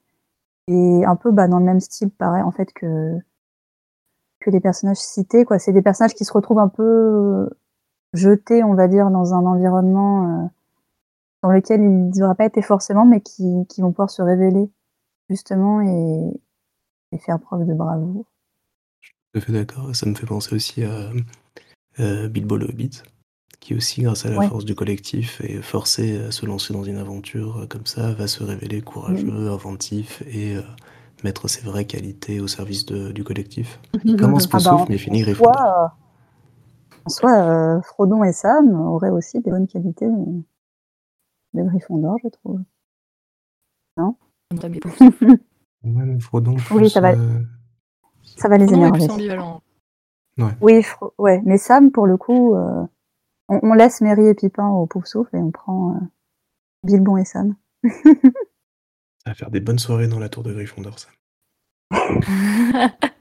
et un peu bah, dans le même style pareil en fait que que les personnages cités quoi. C'est des personnages qui se retrouvent un peu jetés on va dire dans un environnement euh, dans lequel ils ne devraient pas être forcément mais qui, qui vont pouvoir se révéler justement et, et faire preuve de bravoure. Je suis tout à fait d'accord. Ça me fait penser aussi à euh, Bilbo le Hobbit qui aussi, grâce à la Ouais. force du collectif, est forcé à se lancer dans une aventure euh, comme ça, va se révéler courageux, inventif et euh, mettre ses vraies qualités au service de- du collectif. Il commence Ah bah, en mais finit Gryffondor. Soit, euh, en soi, euh, Frodon et Sam auraient aussi des bonnes qualités de, de Gryffondor, je trouve. Ouais, mais Frodon, Oui, plus, ça va. euh, Ça va les Non, énerver. Oui, Fro- ouais, mais Sam, pour le coup, euh, on, on laisse Mary et Pipin au pouf souffle et on prend euh, Bilbon et Sam. ça va faire des bonnes soirées dans la tour de Gryffondor, ça.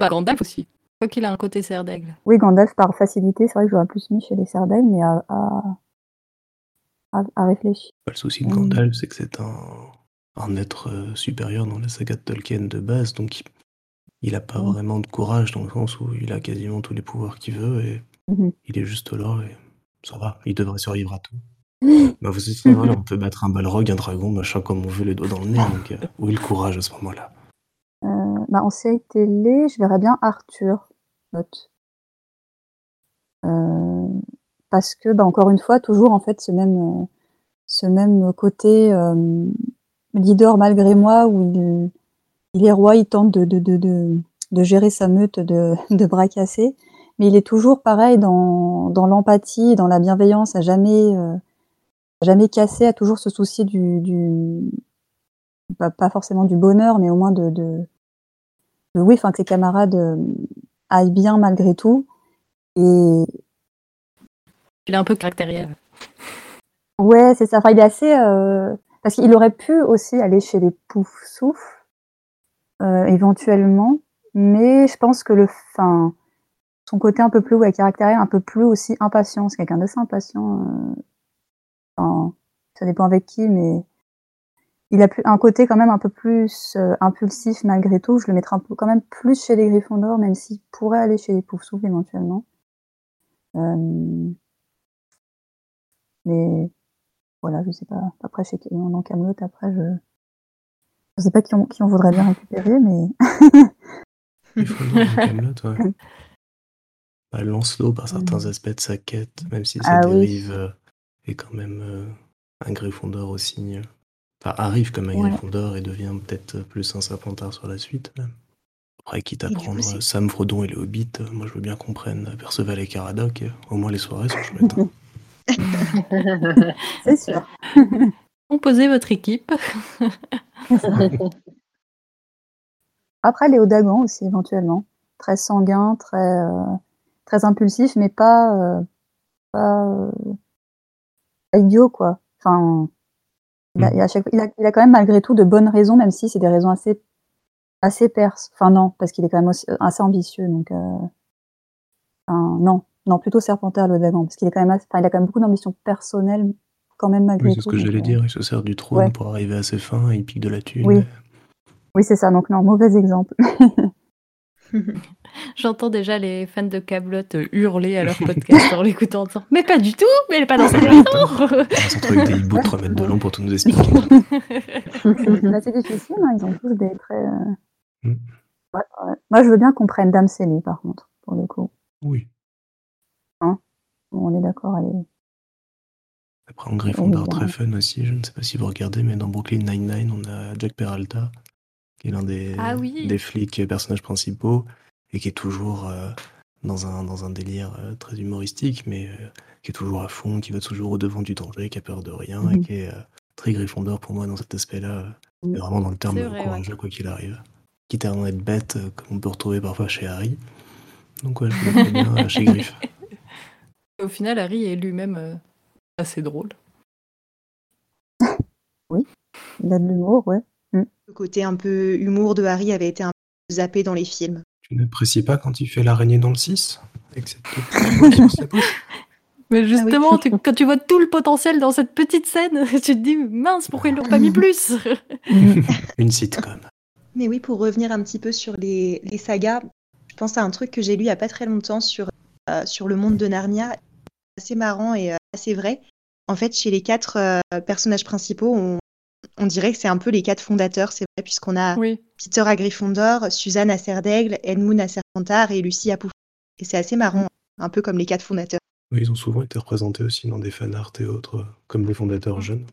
Bah, Gandalf aussi. Quoi qu'il a un côté serre d'aigle. Oui, Gandalf par facilité, c'est vrai que j'aurais plus mis chez les Serdaigle, mais à, à, à, à réfléchir. Pas le souci de. Gandalf, c'est que c'est un, un être euh, supérieur dans la saga de Tolkien de base, donc il, il a pas vraiment de courage dans le sens où il a quasiment tous les pouvoirs qu'il veut et Mhm. il est juste là et ça va, il devrait survivre à tout. Bah vous êtes voilà, on peut battre un balrog, un dragon, machin comme on veut, les doigts dans le nez, donc euh, où est le courage à ce moment-là? Euh, bah, en série télé, je verrais bien Arthur. note. Euh, parce que, bah, encore une fois, toujours en fait ce même, euh, ce même côté leader malgré moi où il, il est roi, il tente de, de, de, de, de gérer sa meute de, de bras cassés, mais il est toujours pareil dans, dans l'empathie, dans la bienveillance, à jamais, euh, jamais casser, à toujours se soucier du, du pas, pas forcément du bonheur, mais au moins de, de, de oui, enfin que ses camarades euh, aillent bien malgré tout. Et Il est un peu caractériel. ouais, c'est ça. Enfin, il est assez euh, parce qu'il aurait pu aussi aller chez les pouf souffles euh, éventuellement, mais je pense que le, enfin, son côté un peu plus ouais, caractériel, un peu plus aussi impatient, c'est quelqu'un d'assez impatient. Euh, enfin, ça dépend avec qui, mais il a un côté quand même un peu plus euh, impulsif malgré tout. Je le mettrais un peu quand même plus chez les Gryffondors, même s'il pourrait aller chez les Poufsouffles éventuellement. Euh, mais voilà, je sais pas. Après, chez dans Camelot, après, je je sais pas qui on, qui on voudrait bien récupérer, mais Gryffondor dans Camelot, ouais. Bah, Lancelot, par certains aspects de sa quête, même si Ah sa oui. Est quand même euh, un Gryffondor aussi. euh, Enfin, arrive comme un Ouais. Gryffondor et devient peut-être plus un Serpentard sur la suite, même. Après, quitte à Et du coup, prendre euh, Sam, Frodon et les Hobbits, euh, moi je veux bien qu'on prenne Perceval et Caradoc. Au moins les soirées sont chouettes. hein. c'est sûr. Composez votre équipe. Après, Léo Dagan aussi, éventuellement. Très sanguin, très, euh, très impulsif, mais pas, euh, pas, euh, pas idiot, quoi. Enfin, il a, il, a chaque- il a- il a quand même malgré tout de bonnes raisons, même si c'est des raisons assez, assez perses. Enfin, non, parce qu'il est quand même aussi, euh, assez ambitieux, donc, euh, enfin, non. Non, plutôt Serpentard, Léo Dagan, parce qu'il est quand même, assez- enfin, il a quand même beaucoup d'ambition personnelle, quand même, malgré Oui, tout. c'est ce que j'allais euh, dire. Il se sert du trône ouais. pour arriver à ses fins et il pique de la thune. Oui. Oui, c'est ça. Donc, non, mauvais exemple. J'entends déjà les fans de Cablotte hurler à leur podcast en l'écoutant en disant Mais pas du tout, mais elle est pas dans cette maison Ils sont avec des hiboux de 3 mètres de long pour tout nous expliquer. C'est assez difficile, hein, ils ont tous des traits. euh, Mm. ouais, ouais. Moi, je veux bien qu'on prenne Dame Célie, par contre, pour le coup. Oui. Bon, on est d'accord, elle est. Après, en Gryffondor, Oui, très fun aussi. Je ne sais pas si vous regardez, mais dans Brooklyn Nine-Nine, on a Jack Peralta, qui est l'un des, Ah oui. des flics personnages principaux et qui est toujours euh, dans, un, dans un délire euh, très humoristique, mais euh, qui est toujours à fond, qui va toujours au devant du danger, qui a peur de rien et Mhm. qui est euh, très Gryffondor pour moi dans cet aspect-là. et vraiment dans le terme vrai, ouais. courageux, quoi qu'il arrive. Quitte à en être bête, euh, comme on peut retrouver parfois chez Harry. Donc, ouais, je le bien euh, chez Griff. Au final, Harry est lui-même euh, assez drôle. Il a de l'humour, ouais. Le côté un peu humour de Harry avait été un peu zappé dans les films. Tu n'apprécies pas quand il fait l'araignée dans le 6 Avec cette petite boule sur sa bouche? Mais justement, tu- quand tu vois tout le potentiel dans cette petite scène, tu te dis mince, pourquoi ils l'ont pas mis plus? Une sitcom. Mais oui, pour revenir un petit peu sur les, les sagas, je pense à un truc que j'ai lu il n'y a pas très longtemps sur, euh, sur le monde de Narnia. Assez marrant et euh, assez vrai. En fait, chez les quatre euh, personnages principaux, on, on dirait que c'est un peu les quatre fondateurs, c'est vrai, puisqu'on a Oui. Peter à Gryffondor, Suzanne à Serdaigle, Edmund à Serpentard et Lucie à Pouffe. Et c'est assez marrant, un peu comme les quatre fondateurs. Oui, ils ont souvent été représentés aussi dans des fanarts et autres, euh, comme les fondateurs jeunes.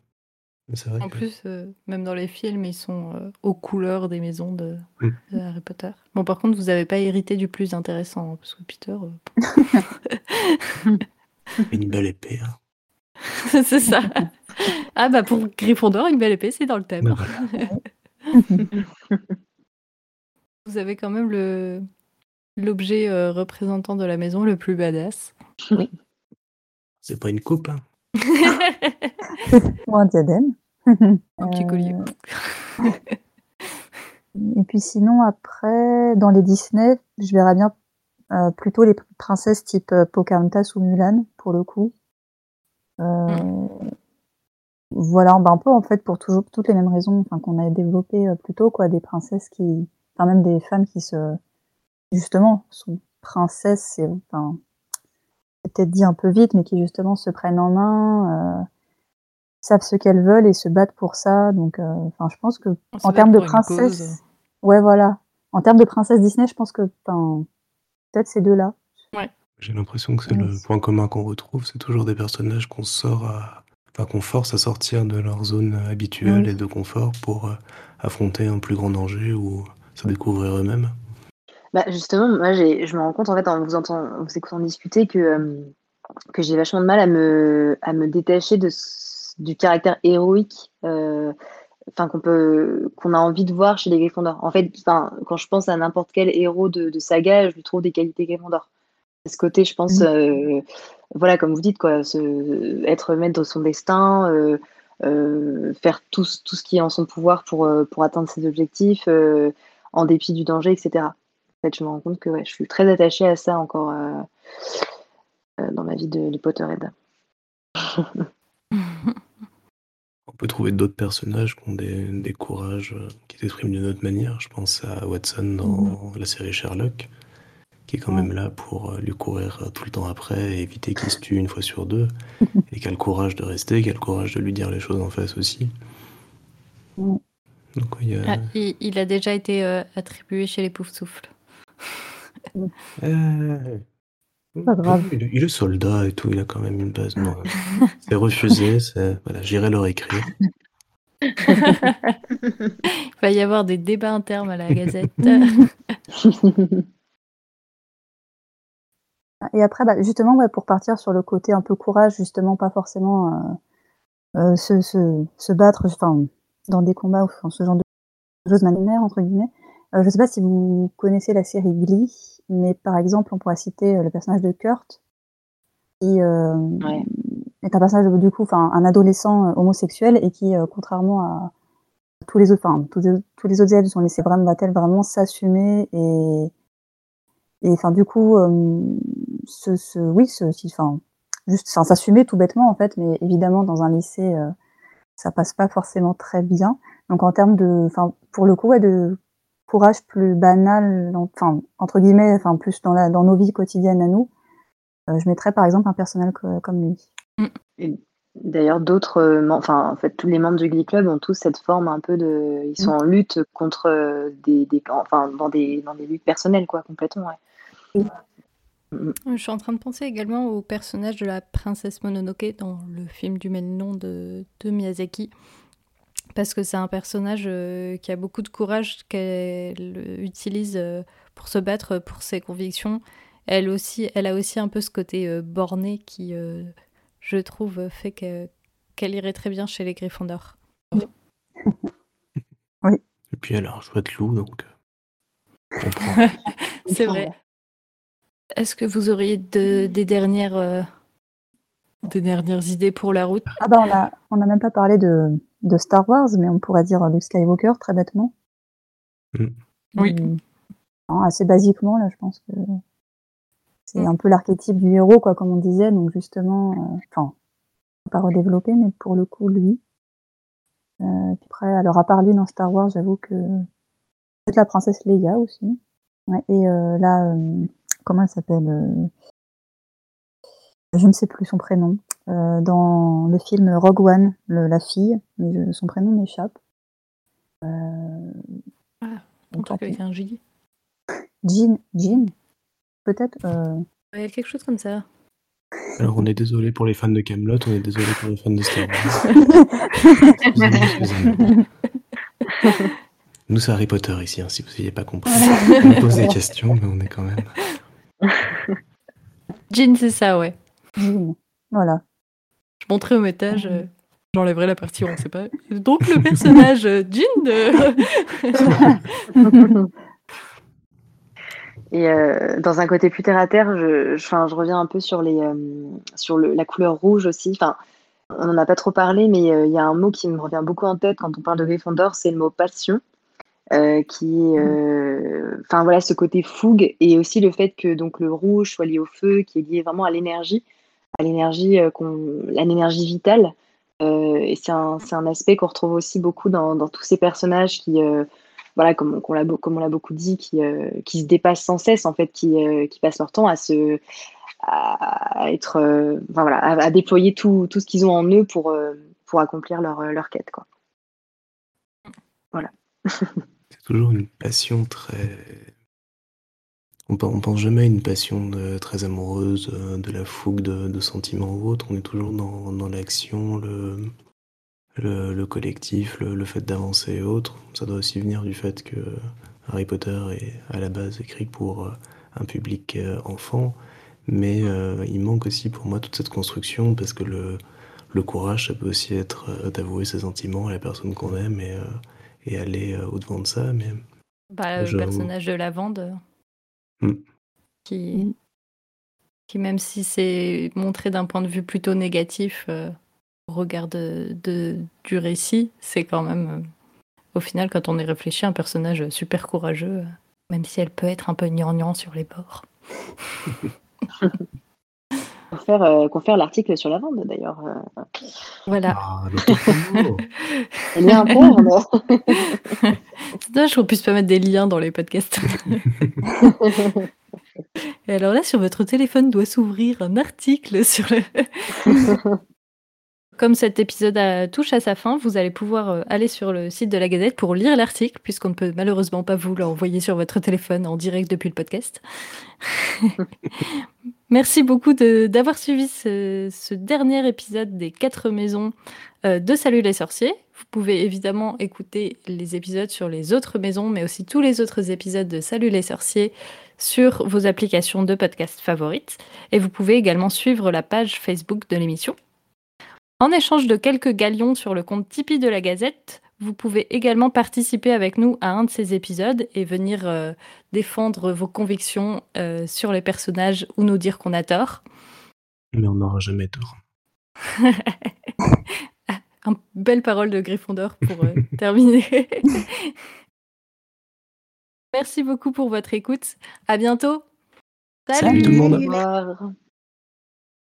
Vrai En que- plus, euh, même dans les films, ils sont euh, aux couleurs des maisons de, de Harry Potter. Bon, par contre, vous n'avez pas hérité du plus intéressant, hein, parce que Peter, euh, une belle épée. hein. c'est ça. Ah bah pour Gryffondor, une belle épée, c'est dans le thème. Bah, voilà. Vous avez quand même le l'objet euh, représentant de la maison le plus badass. C'est pas une coupe. hein. Ou un diadème. Un petit collier. Euh, Et puis sinon, après, dans les Disney, je verrais bien euh, plutôt les princesses type euh, Pocahontas ou Mulan, pour le coup. Euh, Voilà, bah, un peu en fait pour toujours toutes les mêmes raisons qu'on a développées euh, plus tôt, quoi, des princesses qui, enfin même des femmes qui se, justement, sont princesses, c'est peut-être dit un peu vite, mais qui justement se prennent en main, euh, savent ce qu'elles veulent et se battent pour ça. Donc, euh, enfin, je pense que On en termes de princesse, ouais, voilà. En termes de princesse Disney, je pense que, peut-être ces deux-là. J'ai l'impression que c'est le point commun qu'on retrouve. C'est toujours des personnages qu'on sort à. Enfin, qu'on force à sortir de leur zone habituelle Oui. et de confort pour euh, affronter un plus grand danger ou se découvrir eux-mêmes. Bah, justement, moi, je me rends compte, en fait, en vous, entendant, en vous écoutant discuter, que, euh, que j'ai vachement de mal à me, à me détacher de, du caractère héroïque euh, enfin, qu'on peut, qu'on a envie de voir chez les Gryffondors. En fait, enfin, quand je pense à n'importe quel héros de, de saga, je lui trouve des qualités Gryffondor. Ce côté, je pense, Mhm. euh, voilà, comme vous dites, quoi, se, être maître de son destin, euh, euh, faire tout, ce- tout ce qui est en son pouvoir pour, pour atteindre ses objectifs, euh, en dépit du danger, etc. En fait, je me rends compte que ouais, je suis très attachée à ça encore euh, euh, dans ma vie de, de Potterhead. On peut trouver d'autres personnages qui ont des, des courages euh, qui s'expriment d'une autre manière. Je pense à Watson dans la série Sherlock, qui est quand même là pour euh, lui courir euh, tout le temps après et éviter qu'il se tue une fois sur deux. et qui a le courage de rester, qui a le courage de lui dire les choses en face aussi. Donc, il y a... Ah, il, il a déjà été euh, attribué chez les Poufsouffles. Euh, Pas grave. Il, est- il est soldat et tout, il a quand même une base. Non, c'est refusé, c'est... Voilà, j'irai leur écrire. Il va y avoir des débats internes à la Gazette. Et après, bah, justement, ouais, pour partir sur le côté un peu courage, justement, pas forcément euh, euh, se, se, se battre enfin, dans des combats ou enfin, ce genre de choses manières, entre guillemets. Euh, je sais pas si vous connaissez la série Glee, mais par exemple, on pourrait citer le personnage de Kurt, qui euh, Ouais. est un personnage, du coup, enfin, un adolescent homosexuel et qui, euh, contrairement à tous les autres, enfin, tous les, tous les autres élèves sont laissés vraiment, va-t-elle vraiment s'assumer et et enfin, du coup, euh, ce, ce, oui, ce, enfin, juste, enfin, s'assumer tout bêtement, en fait, mais évidemment, dans un lycée, euh, ça passe pas forcément très bien. Donc, en termes de, enfin, pour le coup, ouais, de courage plus banal, enfin entre guillemets, enfin plus dans, la, dans nos vies quotidiennes à nous, euh, je mettrais par exemple un personnage comme lui. Mm. D'ailleurs, d'autres, euh, enfin, en fait, tous les membres du Glee Club ont tous cette forme un peu de, ils sont mm. en lutte contre euh, des, des, enfin, dans des, dans des luttes personnelles, quoi, complètement. Ouais. Je suis en train de penser également au personnage de la princesse Mononoke dans le film du même nom de, de Miyazaki. Parce que c'est un personnage qui a beaucoup de courage, qu'elle utilise pour se battre pour ses convictions elle aussi, elle a aussi un peu ce côté euh, borné qui, euh, je trouve, fait qu'elle irait très bien chez les Griffons d'or. oui. Et puis elle a un chouette loup, donc. Euh, C'est vrai. Est-ce que vous auriez des dernières des dernières idées pour la route? Ah bah on a on n'a même pas parlé de, de, Star Wars, mais on pourrait dire Luke Skywalker très bêtement. Mm. Oui. assez basiquement là, je pense que c'est un peu l'archétype du héros, quoi, comme on disait. Donc justement, euh, enfin, pas redévelopper, mais pour le coup, lui. Euh, puis après, alors à part lui dans Star Wars, j'avoue que peut-être la princesse Leia aussi. Ouais, et euh, là, euh, comment elle s'appelle Je ne sais plus son prénom. dans le film Rogue One, la fille, mais son prénom m'échappe. ah, on avec un J. Jean, Jean peut-être. Euh... Il y a quelque chose comme ça. Alors on est désolé pour les fans de Camelot, on est désolé pour les fans de Star Wars. Nous c'est Harry Potter ici, hein, si vous n'aviez pas compris. On pose des questions, mais on est quand même. Jean, c'est ça, ouais. Jean, voilà. Je montrais au métage, euh, j'enlèverai la partie on sait pas. Donc le personnage euh, Jean de. Et euh, dans un côté plus terre à terre, je, je, je reviens un peu sur, les, euh, sur le, la couleur rouge aussi. Enfin, on n'en a pas trop parlé, mais euh, il y a un mot qui me revient beaucoup en tête quand on parle de Gryffondor, c'est le mot passion. Euh, qui est, enfin voilà, ce côté fougue et aussi le fait que donc le rouge soit lié au feu, qui est lié vraiment à l'énergie, à l'énergie qu'on, l'énergie vitale. et c'est un, c'est un aspect qu'on retrouve aussi beaucoup dans, dans tous ces personnages qui voilà, comme, on l'a, comme on l'a beaucoup dit, qui, euh, qui se dépassent sans cesse, en fait, qui, euh, qui passent leur temps à se à être euh, voilà, à, déployer tout, tout ce qu'ils ont en eux pour, pour accomplir leur, leur quête. Quoi. C'est toujours une passion très. On, on pense jamais à une passion très amoureuse, de la fougue de, sentiments ou autre. On est toujours dans, l'action, le, le, collectif, le, fait d'avancer et autres. Ça doit aussi venir du fait que Harry Potter est à la base écrit pour euh, un public euh, enfant, mais euh, il manque aussi pour moi toute cette construction parce que le courage, ça peut aussi être d'avouer ses sentiments à la personne qu'on aime et, et aller au-devant de ça. Mais bah, le personnage de Lavande, hmm. qui, qui, même si c'est montré d'un point de vue plutôt négatif, regard de, du récit, c'est quand même, euh, au final, quand on y réfléchit, un personnage super courageux, euh, même si elle peut être un peu gnangnan sur les bords. Confère, euh, confère l'article sur la vente d'ailleurs. Voilà. Ah, Il y a un père, C'est dommage qu'on puisse pas mettre des liens dans les podcasts. Et alors là, sur votre téléphone doit s'ouvrir un article sur le. Comme cet épisode touche à sa fin, vous allez pouvoir euh, aller sur le site de la Gazette pour lire l'article, puisqu'on ne peut malheureusement pas vous l'envoyer sur votre téléphone en direct depuis le podcast. Merci beaucoup d'avoir suivi ce, dernier épisode des quatre maisons euh, de Salut les sorciers. Vous pouvez évidemment écouter les épisodes sur les autres maisons, mais aussi tous les autres épisodes de Salut les sorciers sur vos applications de podcast favorites. Et vous pouvez également suivre la page Facebook de l'émission en échange de quelques galions sur le compte Tipeee de la Gazette, vous pouvez également participer avec nous à un de ces épisodes et venir euh, défendre vos convictions euh, sur les personnages ou nous dire qu'on a tort. Mais on n'aura jamais tort. Une belle parole de Gryffondor pour euh, terminer. Merci beaucoup pour votre écoute. À bientôt. Salut tout le monde. Au revoir.